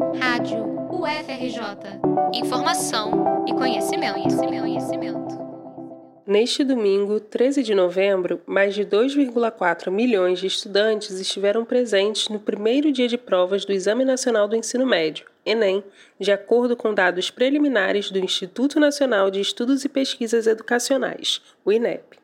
Rádio UFRJ. Informação e conhecimento, conhecimento, conhecimento. Neste domingo, 13 de novembro, mais de 2,4 milhões de estudantes estiveram presentes no primeiro dia de provas do Exame Nacional do Ensino Médio, Enem, de acordo com dados preliminares do Instituto Nacional de Estudos e Pesquisas Educacionais, o INEP.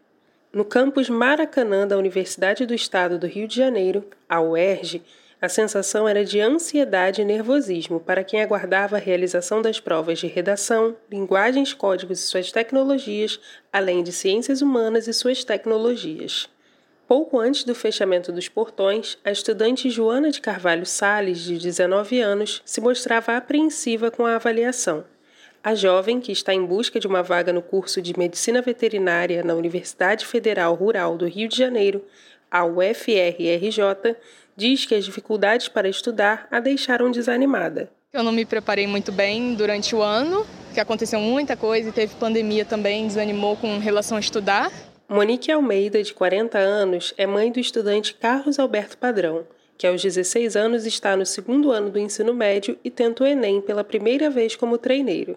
No campus Maracanã da Universidade do Estado do Rio de Janeiro, a UERJ, a sensação era de ansiedade e nervosismo para quem aguardava a realização das provas de redação, linguagens, códigos e suas tecnologias, além de ciências humanas e suas tecnologias. Pouco antes do fechamento dos portões, a estudante Joana de Carvalho Sales, de 19 anos, se mostrava apreensiva com a avaliação. A jovem, que está em busca de uma vaga no curso de Medicina Veterinária na Universidade Federal Rural do Rio de Janeiro, a UFRRJ, diz que as dificuldades para estudar a deixaram desanimada. Eu não me preparei muito bem durante o ano, que aconteceu muita coisa e teve pandemia também, desanimou com relação a estudar. Monique Almeida, de 40 anos, é mãe do estudante Carlos Alberto Padrão, que aos 16 anos está no segundo ano do ensino médio e tenta o Enem pela primeira vez como treineiro.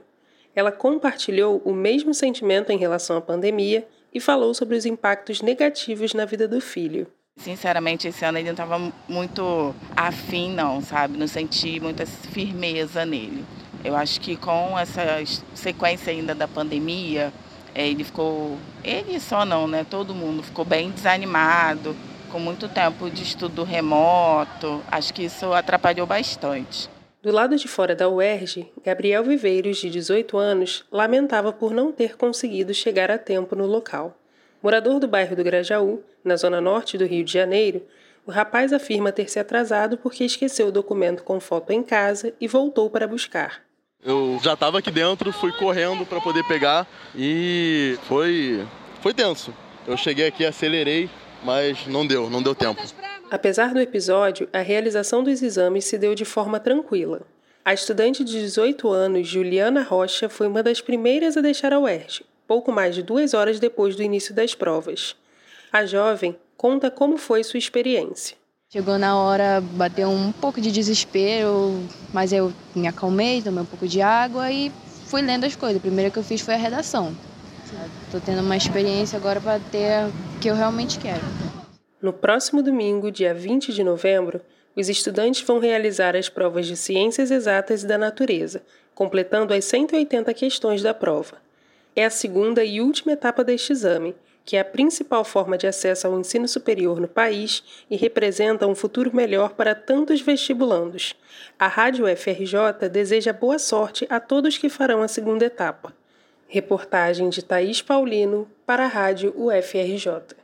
Ela compartilhou o mesmo sentimento em relação à pandemia e falou sobre os impactos negativos na vida do filho. Sinceramente, esse ano ele não estava muito afim, não, sabe? Não senti muita firmeza nele. Eu acho que com essa sequência ainda da pandemia, é, ele ficou. Ele só não, né? Todo mundo ficou bem desanimado, com muito tempo de estudo remoto. Acho que isso atrapalhou bastante. Do lado de fora da UERJ, Gabriel Viveiros, de 18 anos, lamentava por não ter conseguido chegar a tempo no local. Morador do bairro do Grajaú, na zona norte do Rio de Janeiro, o rapaz afirma ter se atrasado porque esqueceu o documento com foto em casa e voltou para buscar. Eu já estava aqui dentro, fui correndo para poder pegar e foi foi tenso. Eu cheguei aqui, acelerei, mas não deu, não deu tempo. Apesar do episódio, a realização dos exames se deu de forma tranquila. A estudante de 18 anos, Juliana Rocha, foi uma das primeiras a deixar a UERJ, pouco mais de duas horas depois do início das provas. A jovem conta como foi sua experiência. Chegou na hora, bateu um pouco de desespero, mas eu me acalmei, tomei um pouco de água e fui lendo as coisas. A primeira que eu fiz foi a redação. Estou tendo uma experiência agora para ter o que eu realmente quero. No próximo domingo, dia 20 de novembro, os estudantes vão realizar as provas de Ciências Exatas e da Natureza, completando as 180 questões da prova é a segunda e última etapa deste exame, que é a principal forma de acesso ao ensino superior no país e representa um futuro melhor para tantos vestibulandos. A Rádio FRJ deseja boa sorte a todos que farão a segunda etapa. Reportagem de Thaís Paulino para a Rádio UFRJ.